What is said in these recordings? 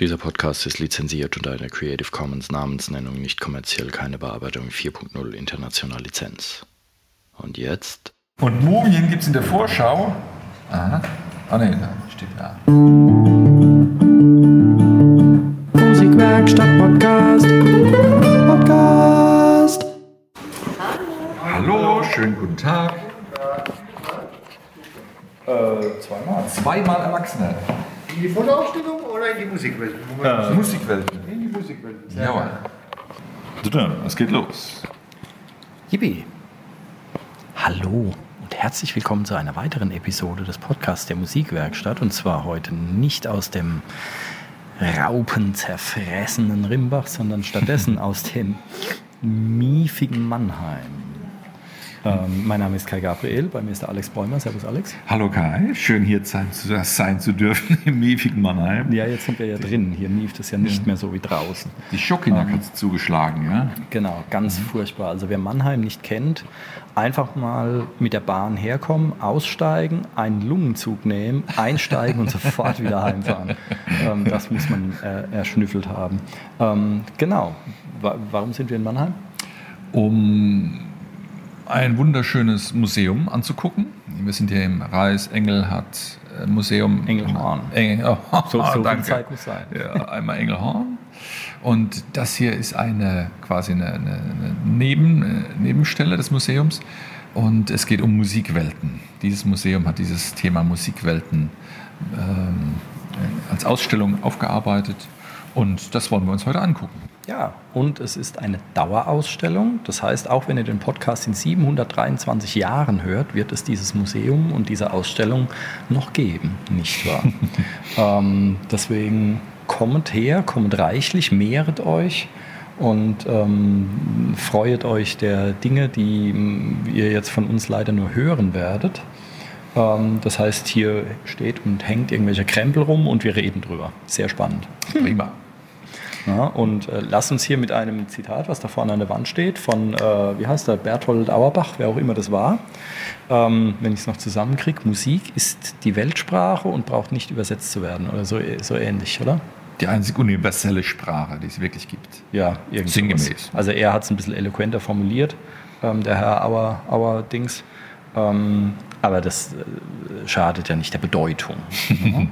Dieser Podcast ist lizenziert unter einer Creative Commons Namensnennung nicht kommerziell keine Bearbeitung 4.0 international Lizenz. Und jetzt? Und Mumien gibt es in der Vorschau. Aha. Ah ne, da steht da. Musikwerkstatt Podcast. Podcast. Hallo, schönen guten Tag. Äh, zweimal. Zweimal Erwachsene. Die Fotoausstellung oder in die Musikwelt? Äh, Musikwelten. In die Musikwelt. Sehr Jawohl. geil. Es geht los. Yippie! Hallo und herzlich willkommen zu einer weiteren Episode des Podcasts der Musikwerkstatt und zwar heute nicht aus dem raupenzerfressenen Rimbach, sondern stattdessen aus dem miefigen Mannheim. Ähm, mein Name ist Kai Gabriel, bei mir ist der Alex Bäumer. Servus Alex. Hallo Kai, schön hier sein zu, sein zu dürfen im miefigen Mannheim. Ja, jetzt sind wir ja drin. Hier mieft es ja nicht mehr so wie draußen. Die Schokinak hat zugeschlagen, ja? Genau, ganz furchtbar. Also wer Mannheim nicht kennt, einfach mal mit der Bahn herkommen, aussteigen, einen Lungenzug nehmen, einsteigen und sofort wieder heimfahren. Ähm, das muss man äh, erschnüffelt haben. Ähm, genau. Wa warum sind wir in Mannheim? um ein wunderschönes Museum anzugucken. Wir sind hier im Reis-Engelhardt äh, Museum. Engelhorn. Engel, oh, So- so viel danke. Zeit muss sein. Ja, einmal Engelhorn. Und das hier ist eine quasi eine, eine, eine Neben, äh, Nebenstelle des Museums. Und es geht um Musikwelten. Dieses Museum hat dieses Thema Musikwelten ähm, als Ausstellung aufgearbeitet. Und das wollen wir uns heute angucken. Ja, und es ist eine Dauerausstellung. Das heißt, auch wenn ihr den Podcast in 723 Jahren hört, wird es dieses Museum und diese Ausstellung noch geben, nicht wahr? ähm, deswegen kommt her, kommt reichlich, mehret euch und ähm, freuet euch der Dinge, die m, ihr jetzt von uns leider nur hören werdet. Ähm, das heißt, hier steht und hängt irgendwelcher Krempel rum und wir reden drüber. Sehr spannend. Prima. Ja, und äh, lass uns hier mit einem Zitat, was da vorne an der Wand steht, von, äh, wie heißt der, Berthold Auerbach, wer auch immer das war, ähm, wenn ich es noch zusammenkriege, Musik ist die Weltsprache und braucht nicht übersetzt zu werden oder so, so ähnlich, oder? Die einzig universelle Sprache, die es wirklich gibt. Ja, irgendwie. Sinngemäß. Also er hat es ein bisschen eloquenter formuliert, ähm, der Herr Auer, Auer Dings. Ähm, aber das äh, schadet ja nicht der Bedeutung.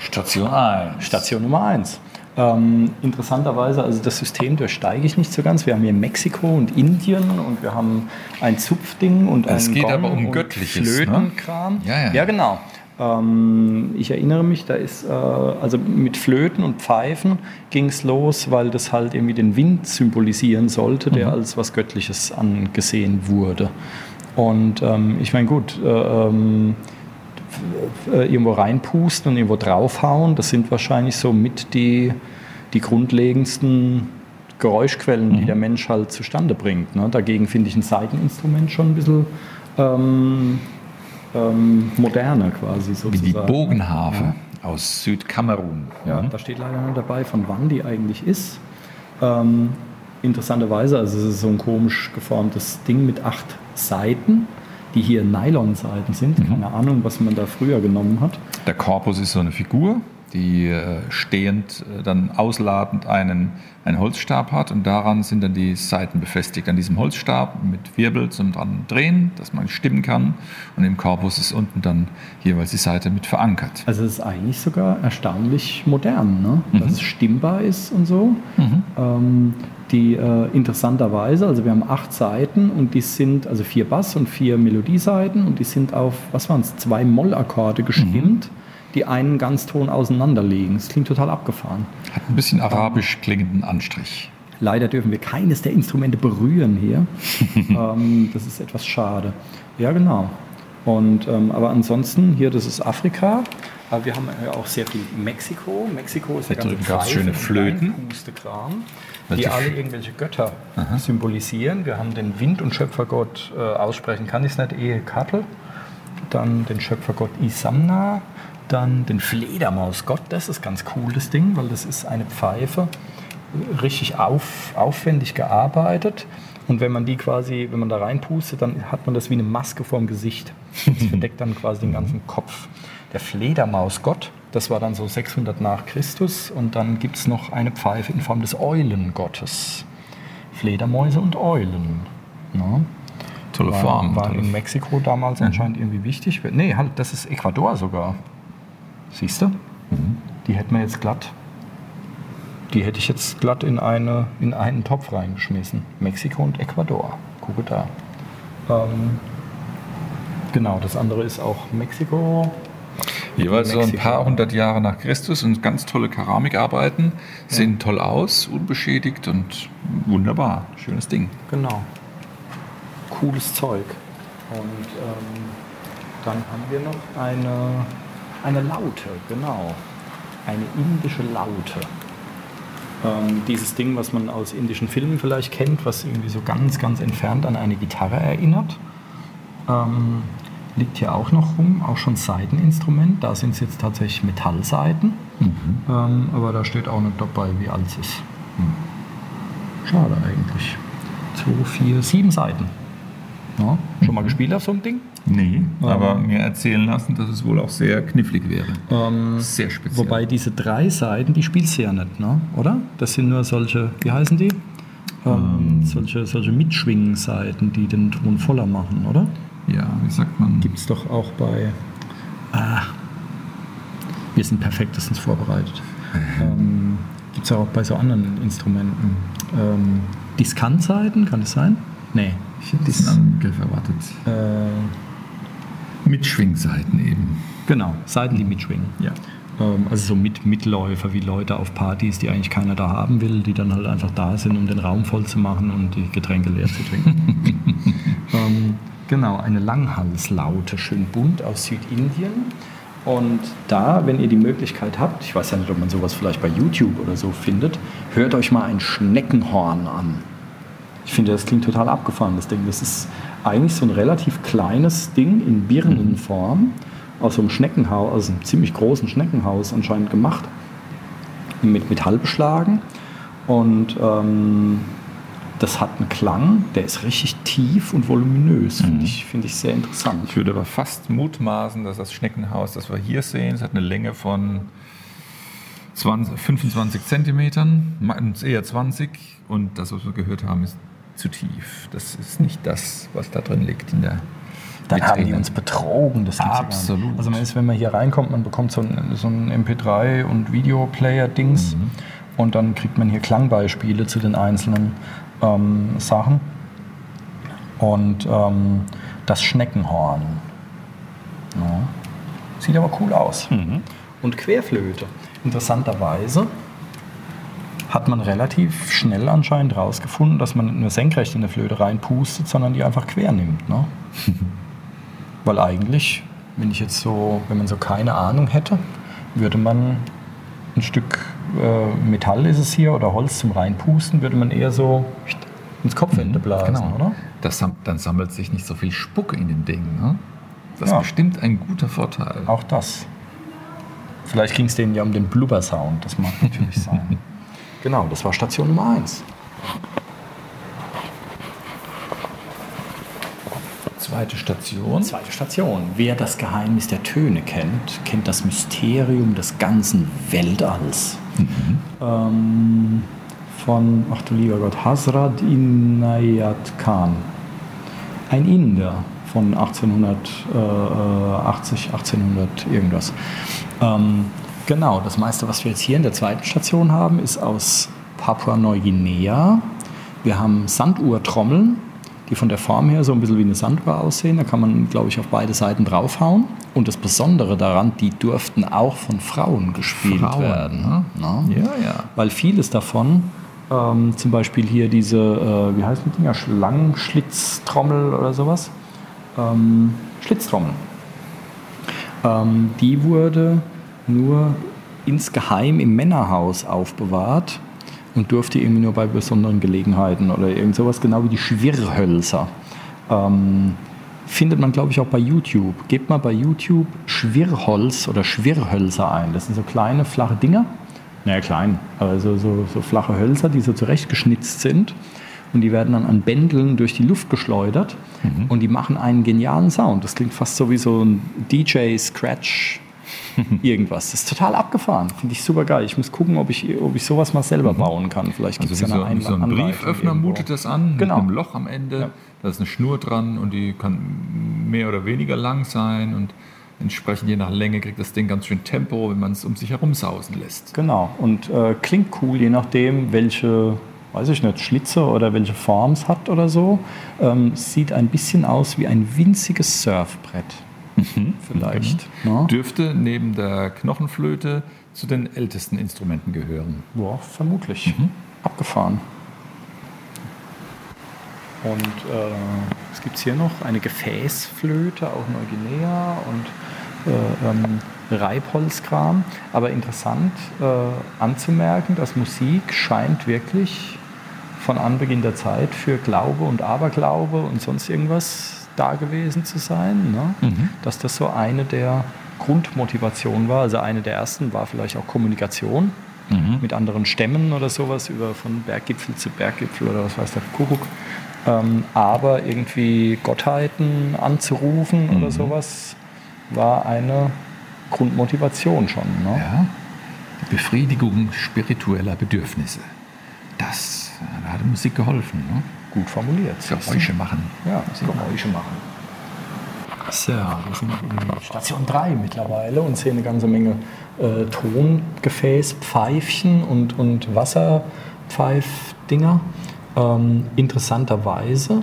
Station 1. Station Nummer 1. Ähm, interessanterweise, also das System durchsteige ich nicht so ganz. Wir haben hier Mexiko und Indien und wir haben ein Zupfding und Es ein geht Gong aber um Göttliches, ne? Flötenkram. Ja, ja. ja, genau. Ähm, ich erinnere mich, da ist äh, also mit Flöten und Pfeifen ging es los, weil das halt irgendwie den Wind symbolisieren sollte, Mhm. der als was Göttliches angesehen wurde. Und ähm, ich meine, gut, äh, ähm, äh, irgendwo reinpusten und irgendwo draufhauen, das sind wahrscheinlich so mit die, die grundlegendsten Geräuschquellen, die der Mensch halt zustande bringt. Ne? Dagegen finde ich ein Saiteninstrument schon ein bisschen ähm, ähm, moderner quasi Wie sozusagen. die Bogenharfe aus Südkamerun. Ja, da steht leider noch dabei, von wann die eigentlich ist. Ähm, interessanterweise, also es ist so ein komisch geformtes Ding mit acht Seiten, die hier Nylon-Seiten sind. Keine Ahnung, was man da früher genommen hat. Der Korpus ist so eine Figur, die äh, stehend äh, dann ausladend einen, einen Holzstab hat. Und daran sind dann die Seiten befestigt. An diesem Holzstab mit Wirbel zum dran drehen, dass man stimmen kann. Und im Korpus ist unten dann jeweils die Seite mit verankert. Also es ist eigentlich sogar erstaunlich modern, ne? dass es stimmbar ist und so. Ähm, die äh, interessanterweise, also wir haben acht Seiten und die sind, also vier Bass und vier Melodieseiten und die sind auf, was waren es, zwei Mollakkorde gestimmt, die einen Ganzton auseinanderlegen. Das klingt total abgefahren. Hat ein bisschen arabisch klingenden Anstrich. Leider dürfen wir keines der Instrumente berühren hier. ähm, das ist etwas schade. Ja, genau. Und, ähm, aber ansonsten, hier, das ist Afrika. Aber wir haben ja auch sehr viel Mexiko. Mexiko ist ja ganz drüben gab's schöne Flöten. Kram, die alle irgendwelche Götter symbolisieren. Wir haben den Wind- und Schöpfergott, äh, aussprechen kann ich es nicht, Ehekatl. Dann den Schöpfergott Isamna. Dann den Fledermausgott. Das ist ganz cool, das Ding, weil das ist eine Pfeife richtig auf, aufwendig gearbeitet. Und wenn man die quasi, wenn man da reinpustet, dann hat man das wie eine Maske vorm Gesicht. Das verdeckt dann quasi den ganzen Kopf. Der Fledermausgott Das war dann so 600 nach Christus. Und dann gibt es noch eine Pfeife in Form des Eulengottes. Fledermäuse und Eulen. Ja. Tolle War, Form. war tolle in Mexiko damals anscheinend irgendwie wichtig. Nee, halt, das ist Ecuador sogar. Siehst du? Die hätten wir jetzt glatt. Die hätte ich jetzt glatt in, eine, in einen Topf reingeschmissen. Mexiko und Ecuador. Gucke da. Ähm, genau, das andere ist auch Mexiko. Jeweils so ein paar hundert Jahre nach Christus und ganz tolle Keramikarbeiten. Sehen toll aus, unbeschädigt und wunderbar. Schönes Ding. Genau. Cooles Zeug. Und ähm, dann haben wir noch eine, eine Laute, genau. Eine indische Laute. Ähm, dieses Ding, was man aus indischen Filmen vielleicht kennt, was irgendwie so ganz, ganz entfernt an eine Gitarre erinnert. Ähm, liegt hier auch noch rum, auch schon Saiteninstrument. Da sind es jetzt tatsächlich Metallsaiten. Ähm, aber da steht auch nicht dabei, wie alt es ist. Hm. Schade eigentlich. Zwei, vier, sieben Seiten. Ja, schon mal gespielt auf so einem Ding? Nee, aber mir erzählen lassen, dass es wohl auch sehr knifflig wäre. Ähm, Sehr speziell. wobei diese drei Seiten, die spielst du ja nicht, ne? oder? Das sind nur solche, wie heißen die? Ähm, solche, solche Mitschwingseiten, die den Ton voller machen, oder? ja, wie sagt man? Gibt es doch auch bei. Ah, wir sind perfektestens vorbereitet. ähm, Gibt es auch bei so anderen Instrumenten. Ähm, Diskantseiten, kann das sein? Nee. Ich hätte diesen anderen Begriff erwartet. Äh, Mitschwingseiten eben. genau, Seiten, die mitschwingen. Ja. Ähm, also so mit Mitläufer wie Leute auf Partys, die eigentlich keiner da haben will, die dann halt einfach da sind, um den Raum voll zu machen und die Getränke leer zu trinken. ähm, genau, eine Langhalslaute, schön bunt aus Südindien. Und da, wenn ihr die Möglichkeit habt, ich weiß ja nicht, ob man sowas vielleicht bei YouTube oder so findet, hört euch mal ein Schneckenhorn an. Ich finde, das klingt total abgefahren, das Ding. Das ist eigentlich so ein relativ kleines Ding in Birnenform, aus so einem Schneckenhaus, aus einem ziemlich großen Schneckenhaus anscheinend gemacht, mit Metall beschlagen. Und ähm, das hat einen Klang, der ist richtig tief und voluminös. Finde ich, finde ich sehr interessant. Ich würde aber fast mutmaßen, dass das Schneckenhaus, das wir hier sehen, es hat eine Länge von 20, 25 Zentimetern, eher 20. Und das, was wir gehört haben, ist zu tief. Das ist nicht das, was da drin liegt in der Dann haben die uns betrogen. Das gibt's ja. Absolut. Also man ist, wenn man hier reinkommt, man bekommt so ein, so ein MP3 und Videoplayer-Dings Mhm. und dann kriegt man hier Klangbeispiele zu den einzelnen ähm, Sachen. Und ähm, das Schneckenhorn. Ja. Sieht aber cool aus. Mhm. Und Querflöte. Interessanterweise hat man relativ schnell anscheinend rausgefunden, dass man nicht nur senkrecht in eine Flöte reinpustet, sondern die einfach quer nimmt. Ne? Weil eigentlich, wenn ich jetzt so, wenn man so keine Ahnung hätte, würde man ein Stück äh, Metall ist es hier oder Holz zum Reinpusten, würde man eher so ins Kopfende blasen, Genau. oder? Das, dann sammelt sich nicht so viel Spucke in dem Ding. Ne? Das Ja. ist bestimmt ein guter Vorteil. Auch das. Vielleicht ging es denen ja um den Blubber-Sound, das mag natürlich sein. Genau, das war Station Nummer 1. Zweite Station. Zweite Station. Wer das Geheimnis der Töne kennt, kennt das Mysterium des ganzen Weltalls. Ähm, von, ach du lieber Gott, Hasrat Inayat Khan. Ein Inder von 1880, 1800 irgendwas. Ähm, genau, das meiste, was wir jetzt hier in der zweiten Station haben, ist aus Papua-Neuguinea. Wir haben Sanduhrtrommeln, die von der Form her so ein bisschen wie eine Sanduhr aussehen. Da kann man, glaube ich, auf beide Seiten draufhauen. Und das Besondere daran, die durften auch von Frauen gespielt Frauen, werden. ne? Na? Ja, ja. Weil vieles davon, ähm, zum Beispiel hier diese, äh, wie heißen die Dinger, Schlangenschlitztrommel oder sowas, ähm, Schlitztrommel, ähm, die wurde nur insgeheim im Männerhaus aufbewahrt und durfte irgendwie nur bei besonderen Gelegenheiten oder irgend sowas, genau wie die Schwirrhölzer. Ähm, findet man, glaube ich, auch bei YouTube. Gebt mal bei YouTube Schwirrholz oder Schwirrhölzer ein. Das sind so kleine, flache Dinger. Naja, klein, also so, so flache Hölzer, die so zurechtgeschnitzt sind. Und die werden dann an Bändeln durch die Luft geschleudert. Und die machen einen genialen Sound. Das klingt fast so wie so ein DJ-Scratch. irgendwas. Das ist total abgefahren. Finde ich super geil. Ich muss gucken, ob ich, ob ich sowas mal selber bauen kann. Vielleicht gibt Also es wie ja so, eine wie so ein Brieföffner irgendwo. mutet das an, Genau. mit einem Loch am Ende. Ja. Da ist eine Schnur dran und die kann mehr oder weniger lang sein und entsprechend je nach Länge kriegt das Ding ganz schön Tempo, wenn man es um sich herum sausen lässt. Genau. Und äh, klingt cool, je nachdem, welche, weiß ich nicht, Schlitze oder welche Form es hat oder so. Ähm, sieht ein bisschen aus wie ein winziges Surfbrett. Vielleicht. Ne? Dürfte neben der Knochenflöte zu den ältesten Instrumenten gehören. Ja, vermutlich. Abgefahren. Und äh, was gibt es hier noch? Eine Gefäßflöte, auch Neuguinea und äh, ähm, Reibholzkram. Aber interessant äh, anzumerken, dass Musik scheint wirklich von Anbeginn der Zeit für Glaube und Aberglaube und sonst irgendwas da gewesen zu sein. Ne? Dass das so eine der Grundmotivationen war. Also eine der ersten war vielleicht auch Kommunikation mit anderen Stämmen oder sowas, über von Berggipfel zu Berggipfel oder was weiß der Kuckuck. Ähm, aber irgendwie Gottheiten anzurufen oder sowas war eine Grundmotivation schon. Ne? Ja, die Befriedigung spiritueller Bedürfnisse. Das, da hat Musik geholfen. Ne? Gut formuliert. Geräusche machen. Ja, Geräusche machen. So, wir sind in Station 3 mittlerweile und sehen eine ganze Menge äh, Tongefäß, Pfeifchen und, und Wasserpfeifdinger. Ähm, interessanterweise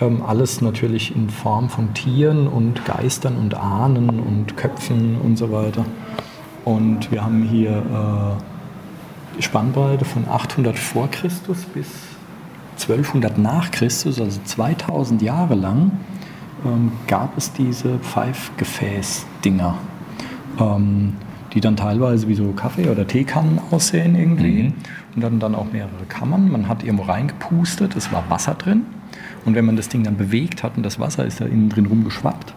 ähm, alles natürlich in Form von Tieren und Geistern und Ahnen und Köpfen und so weiter. Und wir haben hier äh, Spannbreite von 800 vor Christus bis 1200 nach Christus, also 2000 Jahre lang, ähm, gab es diese Pfeifgefäß-Dinger, ähm, die dann teilweise wie so Kaffee- oder Teekannen aussehen irgendwie. Und dann, dann auch mehrere Kammern. Man hat irgendwo reingepustet, es war Wasser drin. Und wenn man das Ding dann bewegt hat und das Wasser ist da innen drin rumgeschwappt,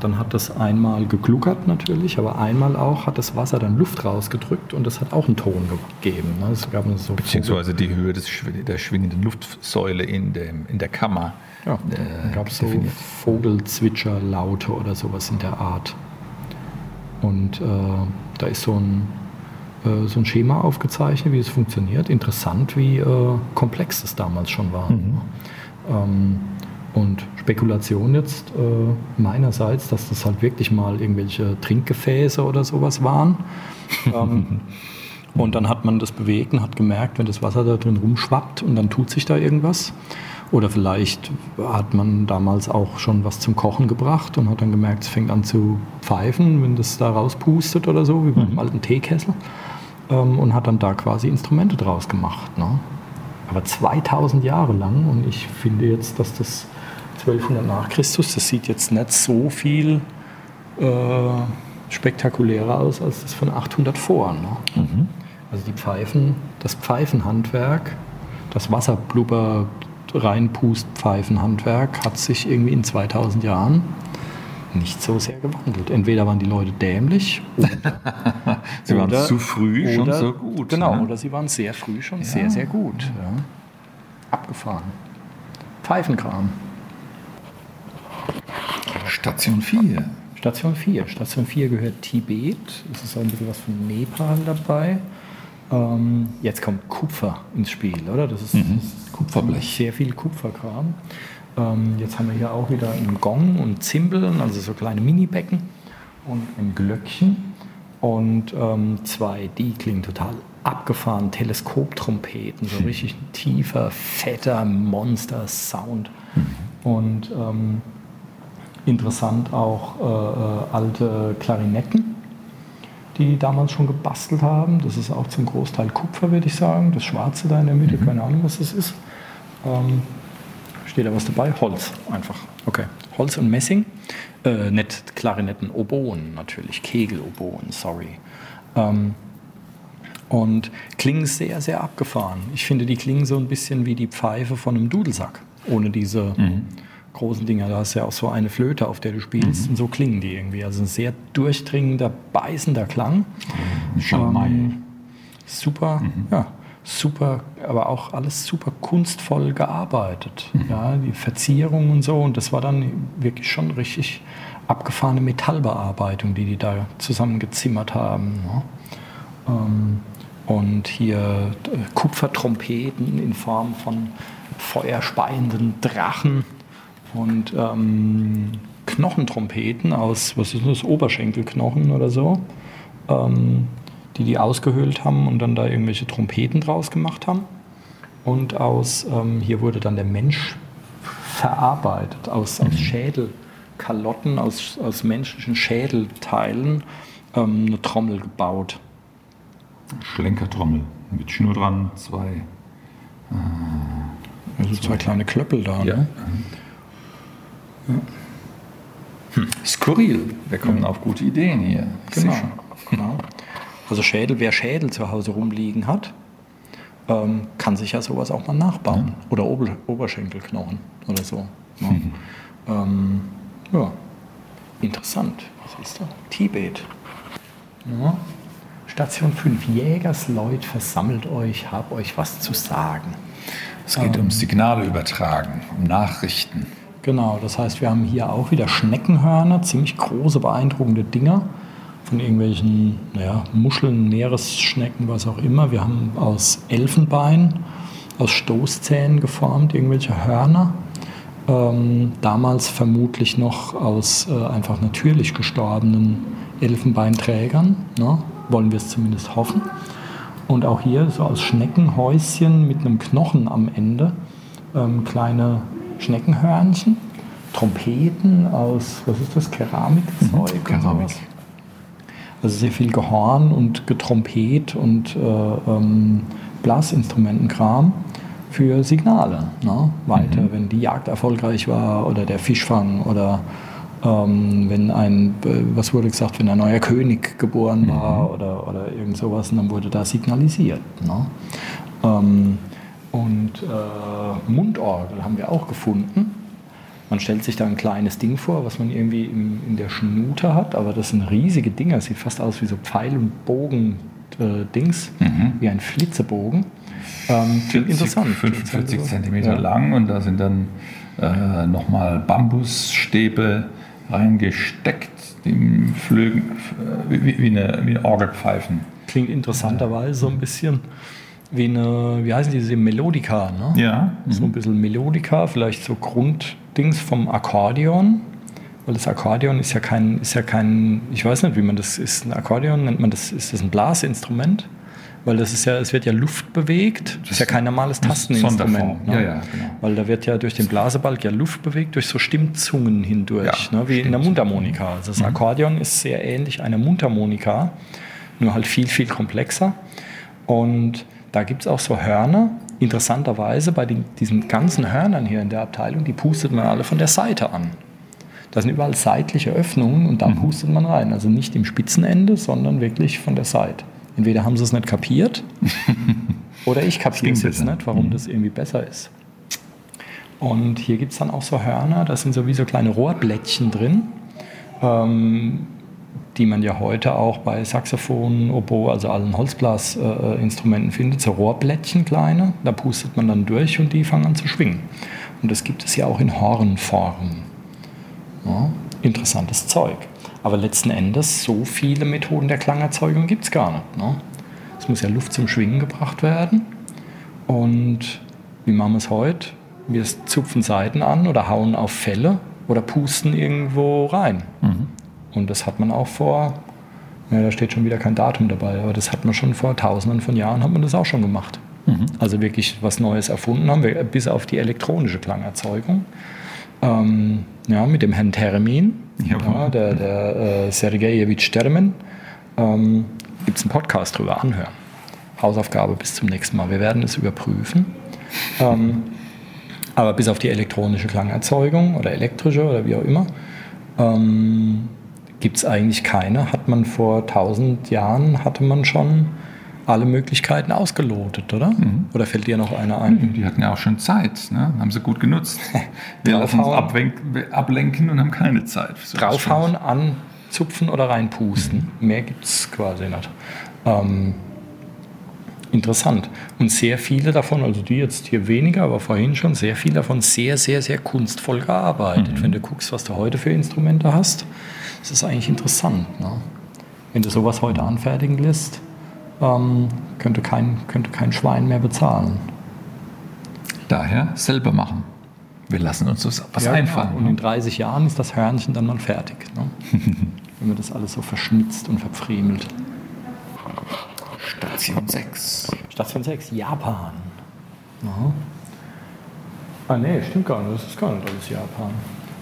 dann hat das einmal gegluckert natürlich, aber einmal auch hat das Wasser dann Luft rausgedrückt und das hat auch einen Ton gegeben. Ne? So Beziehungsweise die Höhe des, der schwingenden Luftsäule in, dem, in der Kammer. Ja, äh, gab es so. Vogelzwitscherlaute oder sowas in der Art. Und äh, da ist so ein, äh, so ein Schema aufgezeichnet, wie es funktioniert. Interessant, wie äh, komplex es damals schon war. Ähm, und Spekulation jetzt äh, meinerseits, dass das halt wirklich mal irgendwelche Trinkgefäße oder sowas waren. ähm, und dann hat man das bewegt und hat gemerkt, wenn das Wasser da drin rumschwappt und dann tut sich da irgendwas. Oder vielleicht hat man damals auch schon was zum Kochen gebracht und hat dann gemerkt, es fängt an zu pfeifen, wenn das da rauspustet oder so, wie beim alten Teekessel. Ähm, und hat dann da quasi Instrumente draus gemacht. Ne? Aber 2000 Jahre lang und ich finde jetzt, dass das 1200 nach Christus, das sieht jetzt nicht so viel äh, spektakulärer aus als das von 800 vor. Ne? Also die Pfeifen, das Pfeifenhandwerk, das Wasserblubber reinpust-Pfeifenhandwerk hat sich irgendwie in 2000 Jahren nicht so sehr gewandelt. Entweder waren die Leute dämlich oder, Sie waren oder- zu früh schon oder- so gut. Genau, ne? oder sie waren sehr früh schon sehr, sehr gut. Ja. Abgefahren. Pfeifenkram. Station 4. Station 4. Station 4 gehört Tibet. Es ist auch ein bisschen was von Nepal dabei. Ähm, jetzt kommt Kupfer ins Spiel, oder? Das ist, das ist Kupferblech. sehr viel Kupferkram. Ähm, jetzt haben wir hier auch wieder einen Gong und Zimbeln, also so kleine Mini-Becken und ein Glöckchen. Und ähm, zwei, die klingen total abgefahren, Teleskoptrompeten, so richtig ein tiefer, fetter Monster-Sound. Und ähm, interessant auch äh, äh, alte Klarinetten, die die damals schon gebastelt haben. Das ist auch zum Großteil Kupfer, würde ich sagen. Das Schwarze da in der Mitte, keine Ahnung, was das ist. Ähm, steht da was dabei? Holz einfach. Okay. Holz und Messing. Äh, nicht Klarinetten, Oboen natürlich. Kegel-Oboen, sorry. Ähm, und klingen sehr, sehr abgefahren. Ich finde, die klingen so ein bisschen wie die Pfeife von einem Dudelsack. Ohne diese großen Dinger. Da hast du ja auch so eine Flöte, auf der du spielst. Und so klingen die irgendwie. Also ein sehr durchdringender, beißender Klang. Schalmei. Ähm, super, ja, super, aber auch alles super kunstvoll gearbeitet. Ja, die Verzierung und so. Und das war dann wirklich schon richtig abgefahrene Metallbearbeitung, die die da zusammengezimmert haben. Ne? Ähm, und hier äh, Kupfertrompeten in Form von feuerspeienden Drachen und ähm, Knochentrompeten aus, was ist das, Oberschenkelknochen oder so, ähm, die die ausgehöhlt haben und dann da irgendwelche Trompeten draus gemacht haben. Und aus, ähm, hier wurde dann der Mensch verarbeitet, aus, aus Schädelkalotten, aus, aus menschlichen Schädelteilen ähm, eine Trommel gebaut. Schlenkertrommel mit Schnur dran, zwei. Also zwei kleine Klöppel da. Ja. Ne? Skurril. Wir kommen auf gute Ideen hier. Ich Genau. genau. Also Schädel, wer Schädel zu Hause rumliegen hat, ähm, kann sich ja sowas auch mal nachbauen. Oder Ober Oberschenkelknochen oder so. Ne? ähm, ja, interessant. Was ist da? Tibet. Ja. Station 5. Jägersleut, versammelt euch, hab euch was zu sagen. Es geht um Signale übertragen, um Nachrichten. Genau, das heißt, wir haben hier auch wieder Schneckenhörner, ziemlich große, beeindruckende Dinger von irgendwelchen naja, Muscheln, Meeresschnecken, was auch immer. Wir haben aus Elfenbein, aus Stoßzähnen geformt, irgendwelche Hörner. Ähm, damals vermutlich noch aus äh, einfach natürlich gestorbenen Elfenbeinträgern, ne? wollen wir es zumindest hoffen. Und auch hier so aus Schneckenhäuschen mit einem Knochen am Ende ähm, kleine Schneckenhörnchen, Trompeten aus, was ist das, Keramikzeug? und Keramik. Also sehr viel Gehorn und Getrompet und äh, ähm, Blasinstrumentenkram für Signale. Ne? Weiter, wenn die Jagd erfolgreich war oder der Fischfang oder ähm, wenn ein, äh, was wurde gesagt, wenn ein neuer König geboren war oder, oder irgend sowas, und dann wurde da signalisiert. Ne? Ähm, und äh, Mundorgel haben wir auch gefunden. Man stellt sich da ein kleines Ding vor, was man irgendwie in, in der Schnute hat, aber das sind riesige Dinger. Sieht fast aus wie so Pfeil- und Bogen-Dings, wie ein Flitzebogen. Ähm, klingt interessant. 45 Zentimeter Ja. lang und da sind dann äh, nochmal Bambusstäbe reingesteckt, die flögen äh, wie, wie, eine, wie eine Orgelpfeifen. Klingt interessanterweise so ein bisschen wie eine, wie heißen diese Melodika, ne? Ja, So ein bisschen Melodika, vielleicht so Grunddings vom Akkordeon. Weil das Akkordeon ist ja kein, ist ja kein, ich weiß nicht, wie man das ist. Ein Akkordeon nennt man das, ist das ein Blasinstrument? Weil das ist ja, es wird ja Luft bewegt. Das ist ja kein normales Tasteninstrument. Ne? Ja, ja, genau. Weil da wird ja durch den Blasebalg ja Luft bewegt, durch so Stimmzungen hindurch, Ja, ne? wie in der. Mundharmonika. Also das Akkordeon ist sehr ähnlich einer Mundharmonika, nur halt viel, viel komplexer. Und da gibt es auch so Hörner. Interessanterweise bei den, diesen ganzen Hörnern hier in der Abteilung, die pustet man alle von der Seite an. Da sind überall seitliche Öffnungen und da Mhm. pustet man rein. Also nicht im Spitzenende, sondern wirklich von der Seite. Entweder haben sie es nicht kapiert oder ich kapiere es jetzt besser. nicht, warum das irgendwie besser ist. Und hier gibt es dann auch so Hörner, da sind so wie so kleine Rohrblättchen drin, ähm, die man ja heute auch bei Saxophon, Oboe, also allen Holzblasinstrumenten findet, so Rohrblättchen kleine, da pustet man dann durch und die fangen an zu schwingen. Und das gibt es ja auch in Hornform. Ja, interessantes Zeug. Aber letzten Endes, so viele Methoden der Klangerzeugung gibt es gar nicht. Ne? Es muss ja Luft zum Schwingen gebracht werden. Und wie machen wir es heute? Wir zupfen Seiten an oder hauen auf Felle oder pusten irgendwo rein. Und das hat man auch vor, ja, da steht schon wieder kein Datum dabei, aber das hat man schon vor tausenden von Jahren, hat man das auch schon gemacht. Also wirklich was Neues erfunden haben wir, bis auf die elektronische Klangerzeugung. Ähm, ja, mit dem Herrn Termin, ja, der, der äh, Sergejewitsch Termin, ähm, gibt es einen Podcast drüber, anhören. Hausaufgabe bis zum nächsten Mal. Wir werden es überprüfen. Ähm, aber bis auf die elektronische Klangerzeugung oder elektrische oder wie auch immer, ähm, gibt es eigentlich keine. Hat man vor 1000 Jahren, hatte man schon alle Möglichkeiten ausgelotet, oder? Oder fällt dir noch einer ein? Die hatten ja auch schon Zeit, ne? haben sie gut genutzt. Wir lassen uns ablenken und haben keine Zeit. so Draufhauen, anzupfen oder reinpusten. Mehr gibt es quasi nicht. Ähm, Interessant. Und sehr viele davon, also die jetzt hier weniger, aber vorhin schon, sehr viele davon sehr, sehr, sehr kunstvoll gearbeitet. Wenn du guckst, was du heute für Instrumente hast, das ist eigentlich interessant. Ne? Wenn du sowas heute anfertigen lässt, ähm, könnte, kein, könnte kein Schwein mehr bezahlen. Daher selber machen. Wir lassen uns das was Ja, einfallen. genau. Und in 30 Jahren ist das Hörnchen dann mal fertig. Ne? Wenn man das alles so verschnitzt und verpfriemelt. Station 6. Station 6, Japan. Aha. Ah, nee, stimmt gar nicht. Das ist gar nicht alles Japan.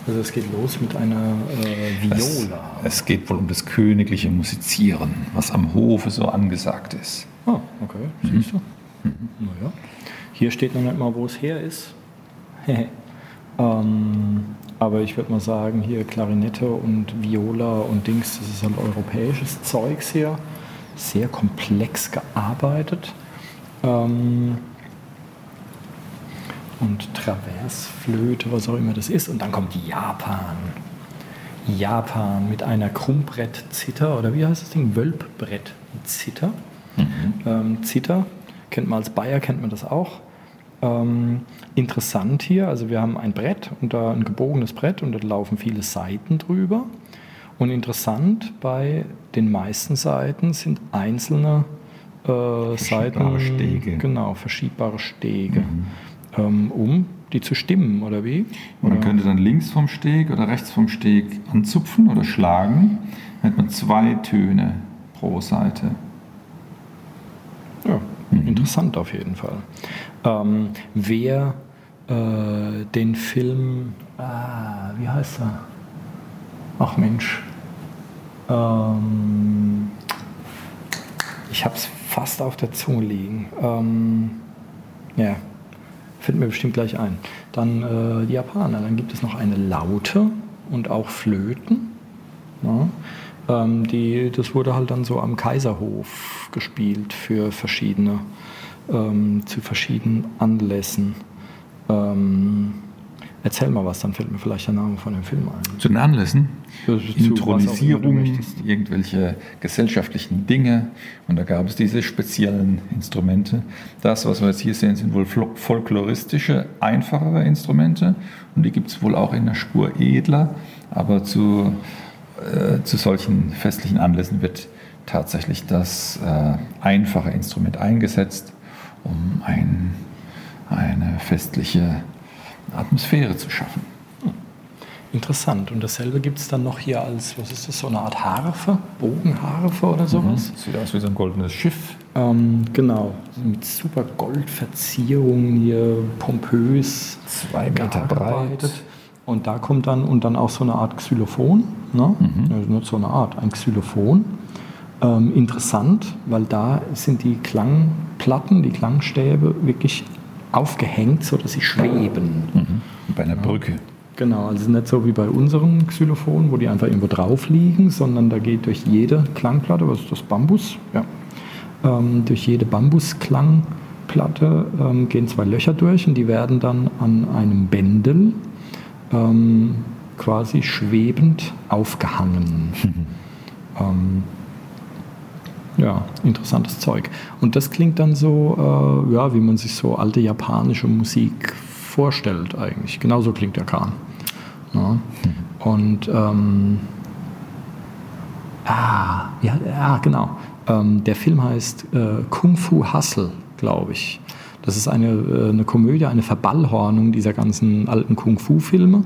Also es geht los mit einer äh, Viola. Es geht wohl um das königliche Musizieren, was am Hofe so angesagt ist. Ah, okay, siehst du. Naja. Hier steht noch nicht mal, wo es her ist. ähm, aber ich würde mal sagen, hier Klarinette und Viola und Dings, das ist halt europäisches Zeugs hier. Sehr komplex gearbeitet. Ähm, und Traversflöte, was auch immer das ist. Und dann kommt Japan. Japan mit einer Krummbrett-Zither oder wie heißt das Ding? Wölbbrett-Zither. Ähm, Zither, kennt man als Bayer, kennt man das auch. Ähm, interessant hier, also wir haben ein Brett und da ein gebogenes Brett und da laufen viele Seiten drüber. Und interessant bei den meisten Seiten sind einzelne äh, Seiten, Stege. genau, verschiebbare Stege, ähm, um die zu stimmen oder wie? Und man könnte dann links vom Steg oder rechts vom Steg anzupfen oder schlagen. Dann hat man zwei Töne pro Seite. Ja, interessant auf jeden Fall. Ähm, wer äh, den Film, ah, wie heißt er? Ach Mensch. Ähm, ich habe es fast auf der Zunge liegen. Ähm, ja, fällt mir bestimmt gleich ein. Dann äh, die Japaner. Dann gibt es noch eine Laute und auch Flöten. Ja. Ähm, die, das wurde halt dann so am Kaiserhof gespielt für verschiedene, ähm, zu verschiedenen Anlässen. Ähm, erzähl mal was, dann fällt mir vielleicht der Name von dem Film ein. Zu den Anlässen, Zu- Intronisierung, irgendwelche gesellschaftlichen Dinge. Und da gab es diese speziellen Instrumente. Das, was wir jetzt hier sehen, sind wohl fol- folkloristische, einfachere Instrumente. Und die gibt es wohl auch in der Spur edler. Aber zu, äh, zu solchen festlichen Anlässen wird tatsächlich das äh, einfache Instrument eingesetzt, um ein, eine festliche Atmosphäre zu schaffen. Interessant. Und dasselbe gibt es dann noch hier als, was ist das, so eine Art Harfe, Bogenharfe oder sowas? Sieht aus wie so ein goldenes Schiff. Ähm, genau, mit super Goldverzierungen hier, pompös. Zwei Meter breit. Und da kommt dann, und dann auch so eine Art Xylophon, ne? also nicht so eine Art, ein Xylophon. Ähm, interessant, weil da sind die Klangplatten, die Klangstäbe wirklich aufgehängt, sodass sie schweben. Mhm. Bei einer Brücke. Genau, also nicht so wie bei unserem Xylophon, wo die einfach irgendwo drauf liegen, sondern da geht durch jede Klangplatte, was ist das, Bambus? Ja. Ähm, durch jede Bambusklangplatte ähm, gehen zwei Löcher durch und die werden dann an einem Bändel ähm, quasi schwebend aufgehangen. ähm, ja, interessantes Zeug. Und das klingt dann so, äh, ja, wie man sich so alte japanische Musik vorstellt eigentlich. Genauso klingt der Kahn. Ja. Und ähm, ah, ja, ja, genau. Ähm, der Film heißt äh, Kung Fu Hustle, glaube ich. Das ist eine, äh, eine Komödie, eine Verballhornung dieser ganzen alten Kung Fu-Filme.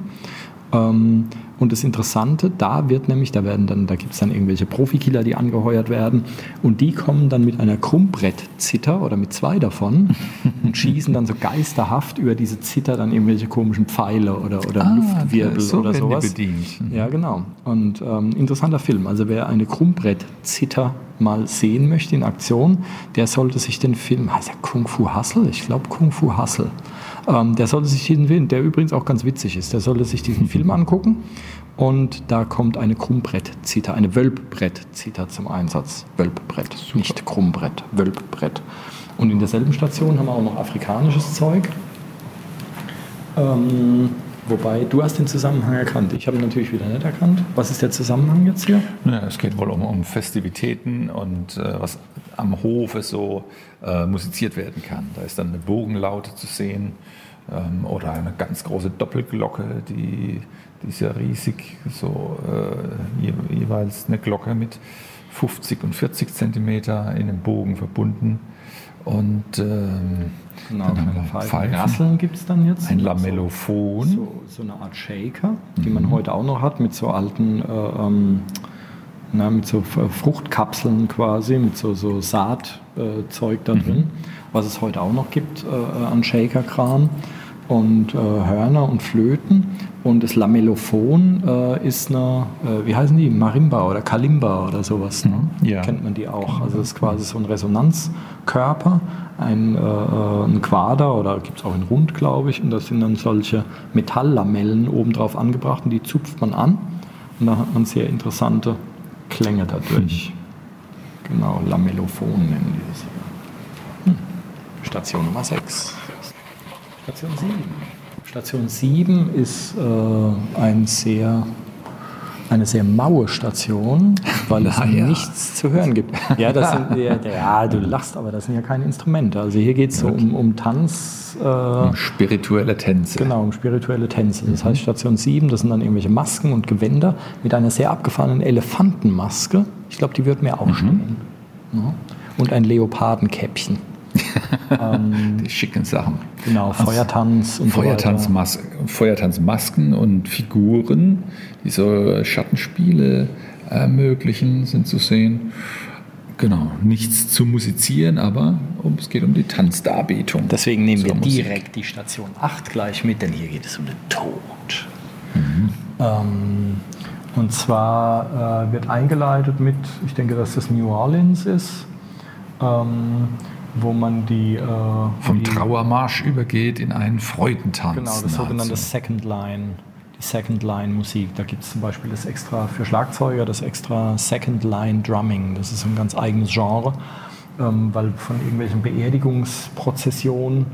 Ähm, und das Interessante, da wird nämlich, da werden dann, da gibt es dann irgendwelche Profikiller, die angeheuert werden, und die kommen dann mit einer Krummbrett-Zither oder mit zwei davon und schießen dann so geisterhaft über diese Zither dann irgendwelche komischen Pfeile oder, oder Luftwirbel so oder sowas. bedient. Ja, genau. Und ähm, interessanter Film. Also wer eine Krummbrett-Zither mal sehen möchte in Aktion, der sollte sich den Film, heißt er Kung Fu Hustle? Ich glaube Kung Fu Hustle. Ähm, der sollte sich diesen Film, der übrigens auch ganz witzig ist, der sollte sich diesen Film angucken. Und da kommt eine Krummbrett-Zither, eine Wölbbrett-Zither zum Einsatz. Wölbbrett, nicht Krummbrett, Wölbbrett. Und in derselben Station haben wir auch noch afrikanisches Zeug. Ähm, Wobei, du hast den Zusammenhang erkannt. Ich habe ihn natürlich wieder nicht erkannt. Was ist der Zusammenhang jetzt hier? Ja, es geht wohl um, um Festivitäten und äh, was am Hofe so äh, musiziert werden kann. Da ist dann eine Bogenlaute zu sehen ähm, oder eine ganz große Doppelglocke, die, die ist ja riesig, so äh, je, jeweils eine Glocke mit 50 und 40 Zentimeter in einem Bogen verbunden. Und ähm, Genau, dann haben wir Pfeifen. Pfeifen, Rasseln gibt es dann jetzt. ein Lamellophon. So, so eine Art Shaker, die man heute auch noch hat, mit so alten, äh, ähm, na, mit so Fruchtkapseln quasi, mit so, so Saatzeug äh, da drin, was es heute auch noch gibt äh, an Shaker-Kram und äh, Hörner und Flöten. Und das Lamellophon äh, ist eine, äh, wie heißen die, Marimba oder Kalimba oder sowas. Ne? Mhm, ja. Kennt man die auch. Also das ist quasi so ein Resonanzkörper, ein, äh, äh, ein Quader oder gibt es auch in Rund, glaube ich. Und da sind dann solche Metalllamellen obendrauf angebracht und die zupft man an. Und da hat man sehr interessante Klänge dadurch. Genau, Lamellophon nennen die das. Hm. Station Nummer 6. Station 7. Station 7 ist äh, ein sehr, eine sehr maue Station, weil es Na ja. nichts zu hören gibt. Ja, das sind, ja, ja, du lachst, aber das sind ja keine Instrumente. Also hier geht es so um, um Tanz. Äh, Spirituelle Tänze. Genau, um spirituelle Tänze. Das heißt Station 7, das sind dann irgendwelche Masken und Gewänder mit einer sehr abgefahrenen Elefantenmaske. Ich glaube, die wird mir auch stehen. Ja. Und ein Leopardenkäppchen. Die schicken Sachen. Genau, Feuertanz und so. Feuertanzmas Feuertanzmasken und Figuren, die so Schattenspiele ermöglichen, sind zu sehen. Genau, nichts zu musizieren, aber um, es geht um die Tanzdarbietung. Deswegen nehmen wir Musik. direkt die Station 8 gleich mit, denn hier geht es um den Tod. Ähm, und zwar äh, wird eingeleitet mit, ich denke, dass das New Orleans ist, ähm, wo man die... Äh, Vom die, Trauermarsch übergeht in einen Freudentanz. Genau, das sogenannte Second Line, die Second Line Musik. Da gibt es zum Beispiel das extra für Schlagzeuger, das extra Second Line Drumming. Das ist ein ganz eigenes Genre, ähm, weil von irgendwelchen Beerdigungsprozessionen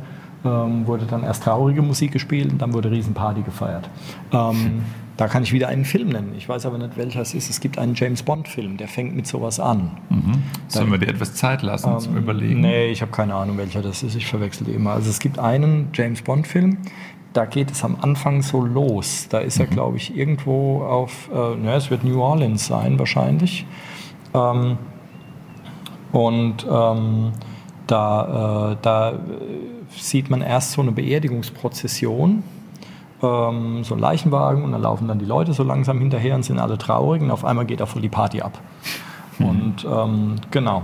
ähm, wurde dann erst traurige Musik gespielt und dann wurde Riesenparty gefeiert. Ähm, da kann ich wieder einen Film nennen. Ich weiß aber nicht, welcher es ist. Es gibt einen James Bond-Film, der fängt mit sowas an. Mhm. Sollen wir dir etwas Zeit lassen zum Überlegen? Ähm, Nee, ich habe keine Ahnung, welcher das ist. Ich verwechsel die immer. Also es gibt einen James Bond-Film, da geht es am Anfang so los. Da ist er, glaube ich, irgendwo auf, äh, ne, es wird New Orleans sein wahrscheinlich. Ähm, und ähm, da, äh, da äh, sieht man erst so eine Beerdigungsprozession, ähm, so ein Leichenwagen und dann laufen dann die Leute so langsam hinterher und sind alle traurig und auf einmal geht da voll die Party ab. Und ähm, genau.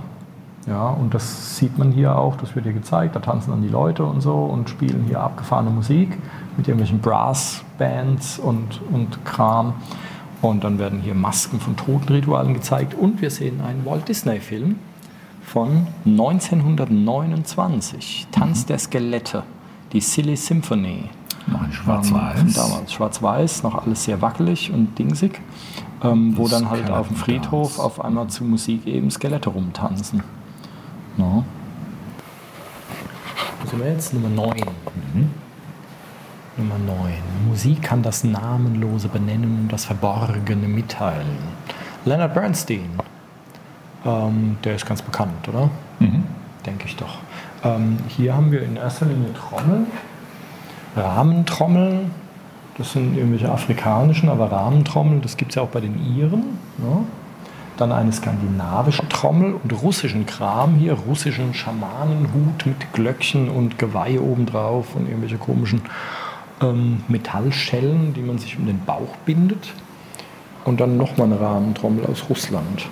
Ja, und das sieht man hier auch, das wird hier gezeigt, da tanzen dann die Leute und so und spielen hier abgefahrene Musik mit irgendwelchen Brassbands und, und Kram. Und dann werden hier Masken von Totenritualen gezeigt und wir sehen einen Walt Disney-Film von 1929, Tanz der Skelette, die Silly Symphony. Ähm, Schwarz-Weiß. Damals. Schwarz-Weiß, noch alles sehr wackelig und dingsig. Ähm, wo dann halt auf dem. Friedhof auf einmal zu Musik eben Skelette rumtanzen. No. Wo sind wir jetzt? Nummer 9. Nummer 9. Musik kann das Namenlose benennen und das Verborgene mitteilen. Leonard Bernstein. Ähm, der ist ganz bekannt, oder? Mhm. Denke ich doch. Ähm, hier haben wir in erster Linie Trommeln. Rahmentrommeln, das sind irgendwelche afrikanischen, aber Rahmentrommeln, das gibt es ja auch bei den Iren. Ne? Dann eine skandinavische Trommel und russischen Kram hier, russischen Schamanenhut mit Glöckchen und Geweih obendrauf und irgendwelche komischen ähm, Metallschellen, die man sich um den Bauch bindet. Und dann nochmal eine Rahmentrommel aus Russland.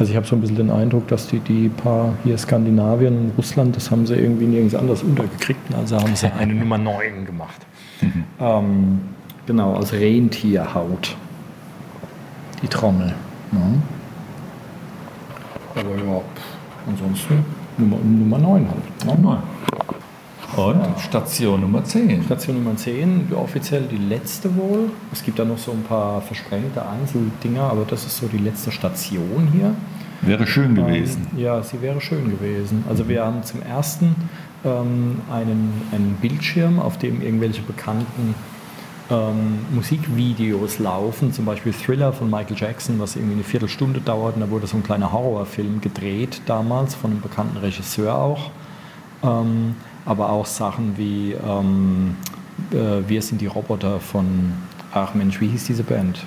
Also ich habe so ein bisschen den Eindruck, dass die, die paar hier Skandinavien und Russland, das haben sie irgendwie nirgends anders untergekriegt. Also haben sie eine Nummer 9 gemacht. Ähm, genau, aus Rentierhaut. Die Trommel. Ne? Aber ja, ansonsten Nummer, Nummer 9 halt. Ne? Neun. Und Station Nummer 10. Station Nummer 10, offiziell die letzte wohl. Es gibt da noch so ein paar versprengte Einzeldinger, aber das ist so die letzte Station hier. Wäre schön gewesen. Ähm, ja, sie wäre schön gewesen. Also wir haben zum ersten ähm, einen, einen Bildschirm, auf dem irgendwelche bekannten ähm, Musikvideos laufen, zum Beispiel Thriller von Michael Jackson, was irgendwie eine Viertelstunde dauert. Und da wurde so ein kleiner Horrorfilm gedreht damals von einem bekannten Regisseur auch. Ähm, aber auch Sachen wie ähm, äh, Wir sind die Roboter von, ach Mensch, wie hieß diese Band?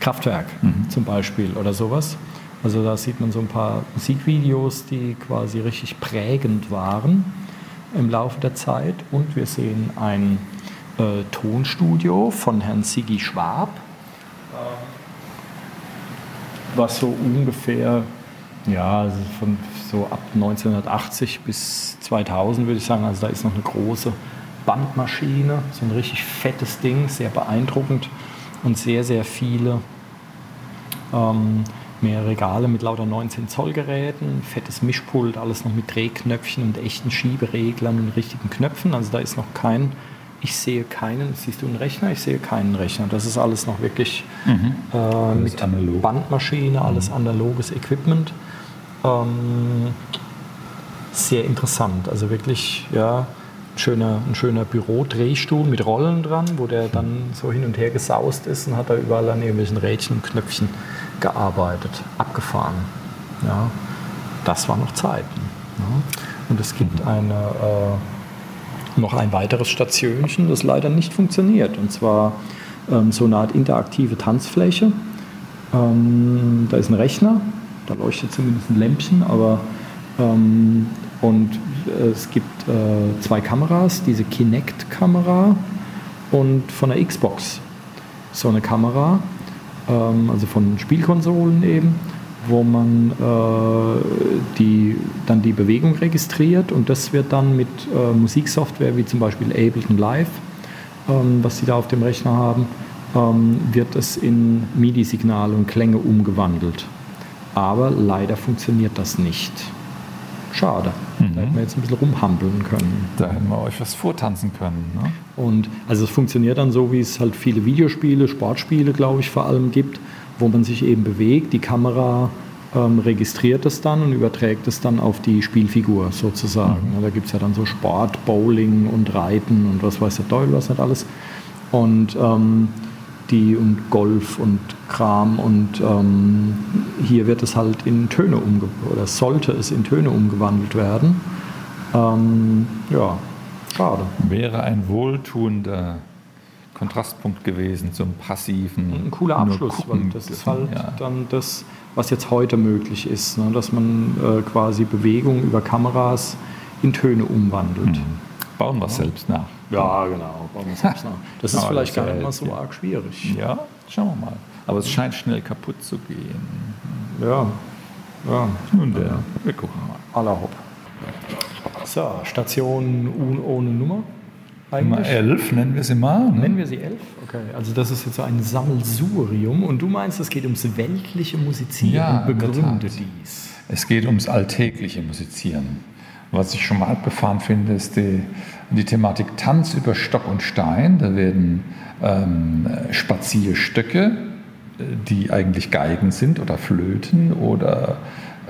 Kraftwerk mhm. zum Beispiel oder sowas. Also da sieht man so ein paar Musikvideos, die quasi richtig prägend waren im Laufe der Zeit. Und wir sehen ein äh, Tonstudio von Herrn Sigi Schwab, äh, was so ungefähr, ja, also von so ab 1980 bis 2000 würde ich sagen, also da ist noch eine große Bandmaschine, so ein richtig fettes Ding, sehr beeindruckend und sehr, sehr viele ähm, mehr Regale mit lauter 19 Zoll Geräten, fettes Mischpult, alles noch mit Drehknöpfchen und echten Schiebereglern und richtigen Knöpfen. Also da ist noch kein, ich sehe keinen, siehst du einen Rechner? Ich sehe keinen Rechner. Das ist alles noch wirklich mhm. äh, mit analog. Bandmaschine, alles analoges Equipment. Ähm, sehr interessant. Also wirklich, ja, ein schöner, ein schöner Bürodrehstuhl mit Rollen dran, wo der dann so hin und her gesaust ist und hat da überall an irgendwelchen Rädchen und Knöpfchen gearbeitet, abgefahren. Ja, das war noch Zeiten. Ja. Und es gibt eine, äh, noch ein weiteres Stationchen, das leider nicht funktioniert. Und zwar ähm, so eine Art interaktive Tanzfläche. Ähm, da ist ein Rechner, da leuchtet zumindest ein Lämpchen, aber ähm, und äh, es gibt äh, zwei Kameras, diese Kinect-Kamera und von der Xbox so eine Kamera, ähm, also von Spielkonsolen eben, wo man äh, die, dann die Bewegung registriert und das wird dann mit äh, Musiksoftware wie zum Beispiel Ableton Live, ähm, was sie da auf dem Rechner haben, ähm, wird es in MIDI-Signale und Klänge umgewandelt. Aber leider funktioniert das nicht. Schade. Mhm. Da hätten wir jetzt ein bisschen rumhampeln können. Da hätten wir euch was vortanzen können. Ne? Und also es funktioniert dann so, wie es halt viele Videospiele, Sportspiele, glaube ich, vor allem gibt, wo man sich eben bewegt. Die Kamera ähm, registriert das dann und überträgt es dann auf die Spielfigur sozusagen. Mhm. Da gibt es ja dann so Sport, Bowling und Reiten und was weiß der Teufel was nicht alles. Und ähm, die und Golf und Kram und ähm, hier wird es halt in Töne umgewandelt oder sollte es in Töne umgewandelt werden. Ähm, ja, schade. Wäre ein wohltuender Kontrastpunkt gewesen zum passiven. Ein cooler Abschluss, weil das ist halt ja. dann das, was jetzt heute möglich ist, ne? dass man äh, quasi Bewegung über Kameras in Töne umwandelt. Mhm. Bauen wir es ja. selbst nach. Ja, genau. Das ist vielleicht gar nicht mal so arg schwierig. Ja, schauen wir mal. Aber es scheint schnell kaputt zu gehen. Ja. ja. Nun der. Wir gucken mal. Aller Hopp. So, Station ohne Nummer. Eigentlich. Nummer 11 nennen wir sie mal. Ne? Nennen wir sie 11? Okay, also das ist jetzt so ein Sammelsurium. Und du meinst, es geht ums weltliche Musizieren. Ja, begründe dies. Es geht ums alltägliche Musizieren. Was ich schon mal abgefahren finde, ist die, die Thematik Tanz über Stock und Stein. Da werden ähm, Spazierstöcke, die eigentlich Geigen sind oder Flöten oder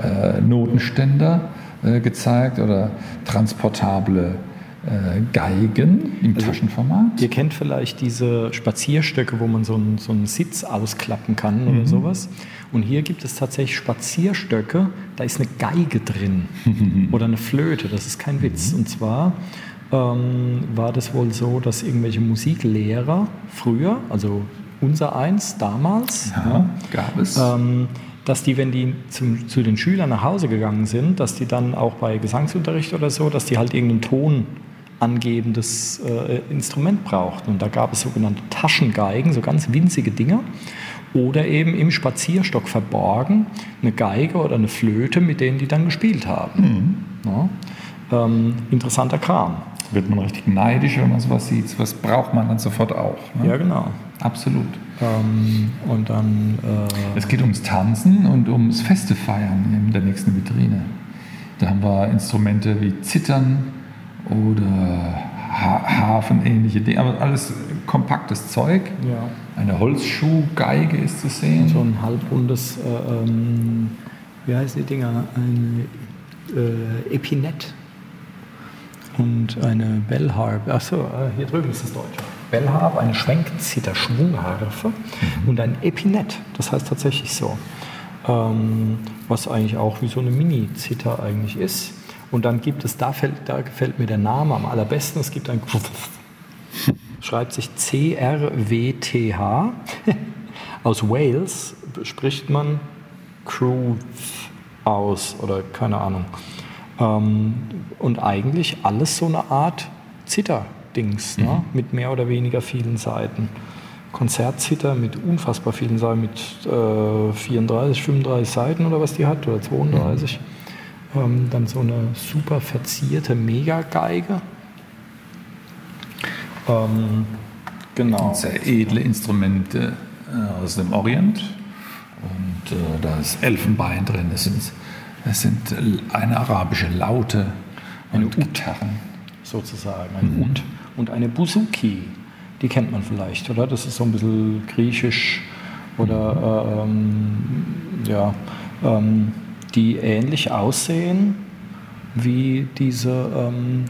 äh, Notenständer äh, gezeigt oder transportable äh, Geigen im also, Taschenformat. Ihr kennt vielleicht diese Spazierstöcke, wo man so einen, so einen Sitz ausklappen kann mhm. oder sowas. Und hier gibt es tatsächlich Spazierstöcke, da ist eine Geige drin oder eine Flöte, das ist kein Witz. Und zwar ähm, war das wohl so, dass irgendwelche Musiklehrer früher, also unser eins damals, ja, ja, gab es. Ähm, dass die, wenn die zum, zu den Schülern nach Hause gegangen sind, dass die dann auch bei Gesangsunterricht oder so, dass die halt irgendeinen Ton angebendes äh, Instrument brauchten. Und da gab es sogenannte Taschengeigen, so ganz winzige Dinger oder eben im Spazierstock verborgen eine Geige oder eine Flöte, mit denen die dann gespielt haben. Mhm. Ja, ähm, interessanter Kram. Wird man richtig neidisch, wenn man sowas sieht. Was braucht man dann sofort auch. Ne? Ja, genau. Absolut. Ähm, und dann. Äh es geht ums Tanzen und ums Feste feiern in der nächsten Vitrine. Da haben wir Instrumente wie Zittern oder Hafenähnliche Dinge, aber alles kompaktes Zeug. Ja. Eine Holzschuhgeige ist zu sehen. So ein halbrundes äh, ähm, wie heißen die Dinger? Eine äh, Epinette und eine Bellharp. Achso, äh, hier drüben ist das Deutsche. Bellharp, eine Schwenkzither, Schwungharfe und ein Epinett. Das heißt tatsächlich so. Ähm, was eigentlich auch wie so eine Mini-Zither eigentlich ist. Und dann gibt es, da, fällt, da gefällt mir der Name am allerbesten, es gibt ein schreibt sich C-R-W-T-H. Aus Wales spricht man Cruth aus oder keine Ahnung. Ähm, und eigentlich alles so eine Art Zither-Dings, ne? mit mehr oder weniger vielen Seiten. Konzertzither mit unfassbar vielen Seiten, mit äh, 34, 35 Seiten oder was die hat, oder 32. Ähm, dann so eine super verzierte Megageige. Ähm, genau. Sehr edle Instrumente äh, aus dem Orient. Und äh, da ist Elfenbein drin. Das sind, das sind eine arabische Laute Eine und. Gitarren. sozusagen, ein Ut. Und eine Buzuki, die kennt man vielleicht, oder? Das ist so ein bisschen griechisch oder äh, ähm, ja, ähm, die ähnlich aussehen wie diese ähm,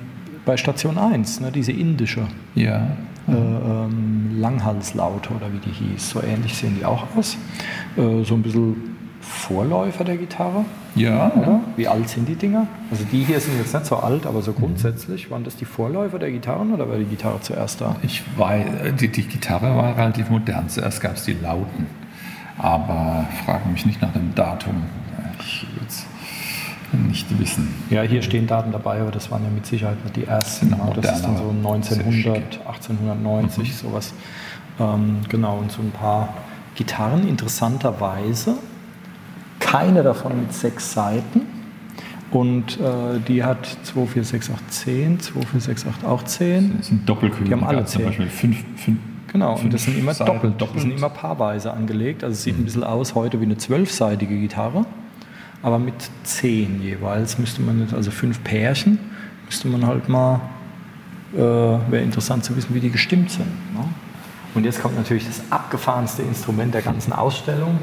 bei Station 1, ne, diese indische Ja. äh, ähm, Langhalslaute oder wie die hieß. So ähnlich sehen die auch aus. Äh, so ein bisschen Vorläufer der Gitarre. Ja, Oder? Wie alt sind die Dinger? Also die hier sind jetzt nicht so alt, aber so grundsätzlich, waren das die Vorläufer der Gitarren oder war die Gitarre zuerst da? Ich weiß, die, die Gitarre war relativ modern. Zuerst gab es die Lauten. Aber frage mich nicht nach dem Datum. Ich es nicht wissen. Ja, hier stehen Daten dabei, aber das waren ja mit Sicherheit nicht die ersten. Ne? Das ist dann so modernere, sehr 1900, schicke. 1890, sowas. Ähm, genau, und so ein paar Gitarren, interessanterweise. Keine davon mit sechs Seiten. Und äh, die hat 2, 4, 6, 8, 10, 2, 4, 6, 8, auch 10. Das sind Doppelkügel. Die haben alle gab's zum zehn. Beispiel fünf, fünf, Genau, und das sind immer Seiten doppelt, doppelt. Das sind immer paarweise angelegt. Also es sieht ein bisschen aus heute wie eine zwölfseitige Gitarre, aber mit zehn jeweils müsste man jetzt, also fünf Pärchen, müsste man halt mal, äh, wäre interessant zu wissen, wie die gestimmt sind. Ne? Und jetzt kommt natürlich das abgefahrenste Instrument der ganzen Ausstellung,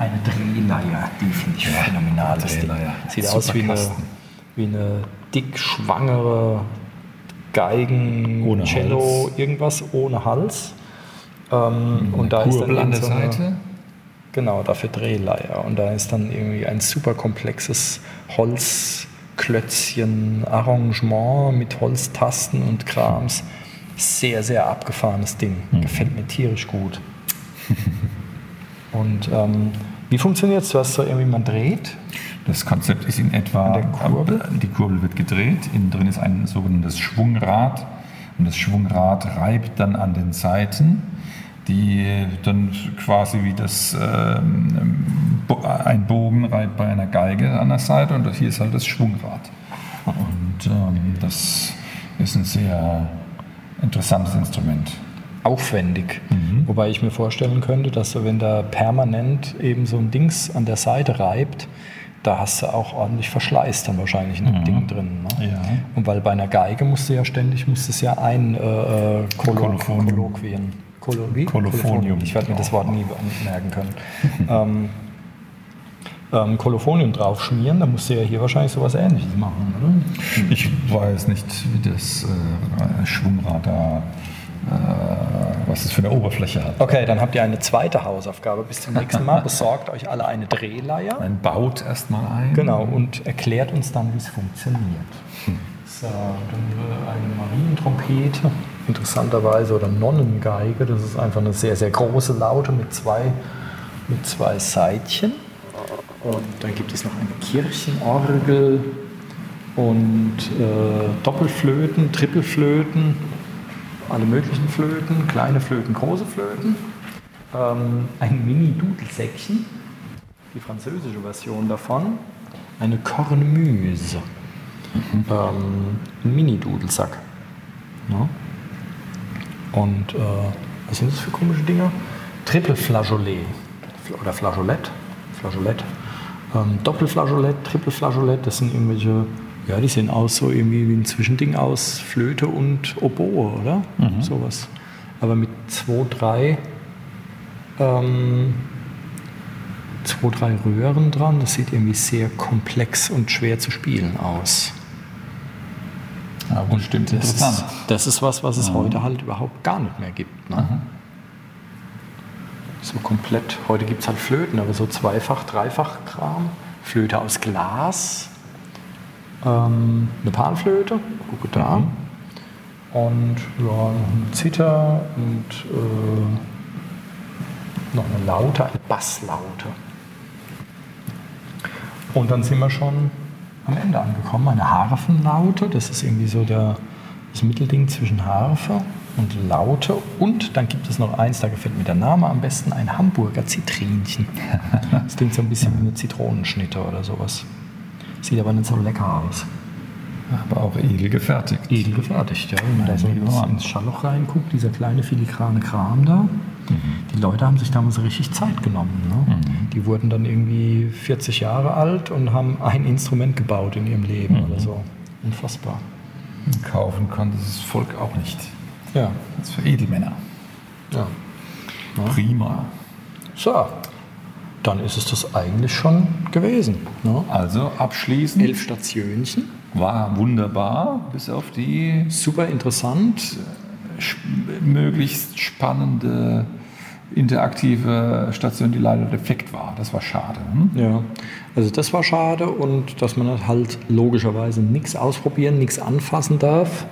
eine Drehleier. Die finde ich phänomenal. das Ding. Sieht Super aus wie eine, wie eine dick schwangere Geigen, Ohne Cello, Hals. irgendwas ohne Hals. Ähm, und da Kurbel ist dann an der so eine- Seite. Genau, dafür Drehleier. Und da ist dann irgendwie ein super komplexes Holzklötzchen, Arrangement mit Holztasten und Krams. Sehr, sehr abgefahrenes Ding. Gefällt mir tierisch gut. und ähm, wie funktioniert es? Du hast so irgendwie, man dreht. Das Konzept ist in etwa, der Kurbel? die Kurbel wird gedreht, innen drin ist ein sogenanntes Schwungrad und das Schwungrad reibt dann an den Seiten, die dann quasi wie das, ähm, ein Bogen reibt bei einer Geige an der Seite und hier ist halt das Schwungrad. Und ähm, das ist ein sehr interessantes Instrument. aufwendig. Mhm. Wobei ich mir vorstellen könnte, dass du, wenn da permanent eben so ein Dings an der Seite reibt, da hast du auch ordentlich Verschleiß dann wahrscheinlich in dem Ding drin. Ne? Mhm. Ja. Und weil bei einer Geige musst du ja ständig, musst es ja ein äh, äh, Kolo Kolophonium. Kolophonium. Ich werde mir das Wort nie merken können. ähm, ähm, Kolophonium drauf schmieren, dann musst du ja hier wahrscheinlich sowas ähnliches machen, oder? Ich weiß nicht, wie das äh, Schwungrad da, äh, was es für eine Oberfläche hat. Okay, dann habt ihr eine zweite Hausaufgabe. Bis zum nächsten Mal besorgt euch alle eine Drehleier. Man baut erstmal ein. Genau, und erklärt uns dann, wie es funktioniert. So, dann eine Marientrompete, interessanterweise, oder Nonnengeige. Das ist einfach eine sehr, sehr große Laute mit zwei, mit zwei Seitchen. Und dann gibt es noch eine Kirchenorgel und äh, Doppelflöten, Trippelflöten, alle möglichen Flöten, kleine Flöten, große Flöten. Ähm, ein Mini-Dudelsäckchen, die französische Version davon, eine Cornemuse, ähm, ein Mini-Dudelsack. Ja. Und äh, was sind das für komische Dinger? Triple-Flageolet Fl- oder Flageolett, Flageolett, ähm, Doppelflageolett, Triple-Flageolett, das sind irgendwelche, ja, die sehen aus so irgendwie wie ein Zwischending aus Flöte und Oboe, oder? Sowas. Aber mit zwei, drei ähm, zwei, drei Röhren dran. Das sieht irgendwie sehr komplex und schwer zu spielen aus. Ja, und stimmt, Das interessant. ist, das ist was, was es heute halt überhaupt gar nicht mehr gibt. Ne? So komplett, heute gibt es halt Flöten, aber so zweifach, dreifach Kram. Flöte aus Glas, ähm, eine Panflöte, gucke da. Und ja, noch eine Zither und äh, noch eine Laute, eine Basslaute. Und dann sind wir schon am Ende angekommen. Eine Harfenlaute, das ist irgendwie so der, das Mittelding zwischen Harfe und Laute. Und dann gibt es noch eins, da gefällt mir der Name am besten, ein Hamburger Zitrinchen. Das klingt so ein bisschen wie eine Zitronenschnitte oder sowas. Sieht aber nicht so lecker aus. Aber auch edel gefertigt. Edel gefertigt, ja. Wenn man da so ins, ins Schallloch reinguckt, dieser kleine filigrane Kram da. Die Leute haben sich damals richtig Zeit genommen. Ne? Die wurden dann irgendwie 40 Jahre alt und haben ein Instrument gebaut in ihrem Leben oder so. Unfassbar. Kaufen konnte das Volk auch nicht. Ja, Das ist für Edelmänner. ja. Prima. So, dann ist es das eigentlich schon gewesen. Ne? Also abschließend Elf Stationchen. war wunderbar, bis auf die Super interessant. sch- möglichst spannende interaktive Station, die leider defekt war. Das war schade. Hm? Ja, also das war schade und dass man halt logischerweise nichts ausprobieren, nichts anfassen darf.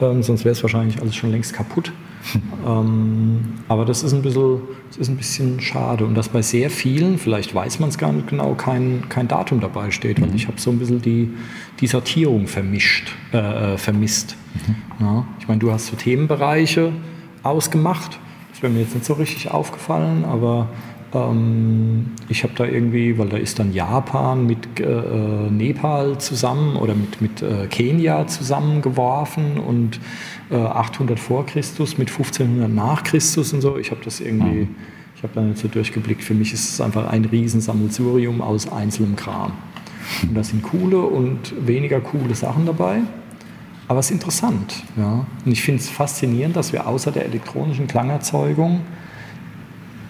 Ähm, sonst wäre es wahrscheinlich alles schon längst kaputt. ähm, aber das ist, ein bisschen, das ist ein bisschen schade. Und dass bei sehr vielen, vielleicht weiß man es gar nicht genau, kein, kein Datum dabei steht. Weil ich habe so ein bisschen die, die Sortierung vermischt, äh, äh, vermisst. Ja, ich meine, du hast so Themenbereiche ausgemacht. Das wäre mir jetzt nicht so richtig aufgefallen, aber ähm, ich habe da irgendwie, weil da ist dann Japan mit äh, äh, Nepal zusammen oder mit, mit äh, Kenia zusammengeworfen und äh, 800 vor Christus mit 1500 nach Christus und so. Ich habe das irgendwie, ich habe da nicht so durchgeblickt. Für mich ist es einfach ein Riesensammelsurium aus einzelnem Kram. Und da sind coole und weniger coole Sachen dabei. Aber es ist interessant. Ja. Und ich finde es faszinierend, dass wir außer der elektronischen Klangerzeugung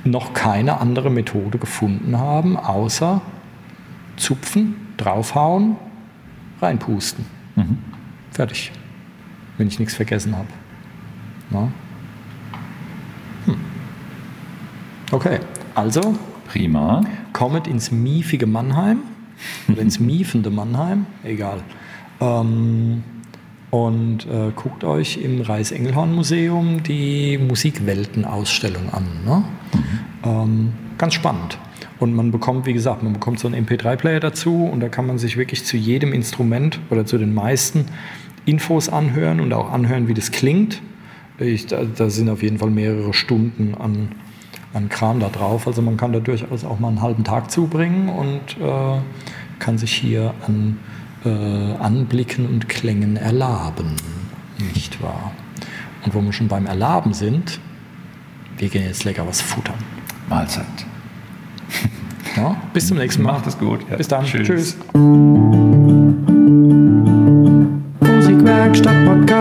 noch keine andere Methode gefunden haben, außer zupfen, draufhauen, reinpusten. Fertig. Wenn ich nichts vergessen habe. Ja. Hm. Okay, also Prima. kommet ins miefige Mannheim oder ins miefende Mannheim, egal. Ähm, und äh, guckt euch im Reis-Engelhorn-Museum die Musikwelten-Ausstellung an. Ne? Ähm, ganz spannend. Und man bekommt, wie gesagt, man bekommt so einen MP3-Player dazu und da kann man sich wirklich zu jedem Instrument oder zu den meisten Infos anhören und auch anhören, wie das klingt. Ich, da, da sind auf jeden Fall mehrere Stunden an, an Kram da drauf. Also man kann da durchaus auch mal einen halben Tag zubringen und äh, kann sich hier an Anblicken und Klängen erlaben. Nicht wahr? Und wo wir schon beim Erlaben sind, wir gehen jetzt lecker was futtern. Mahlzeit. Ja? Bis zum nächsten Mal. Macht es gut. Ja. Bis dann. Tschüss. Tschüss. Musikwerkstatt Podcast.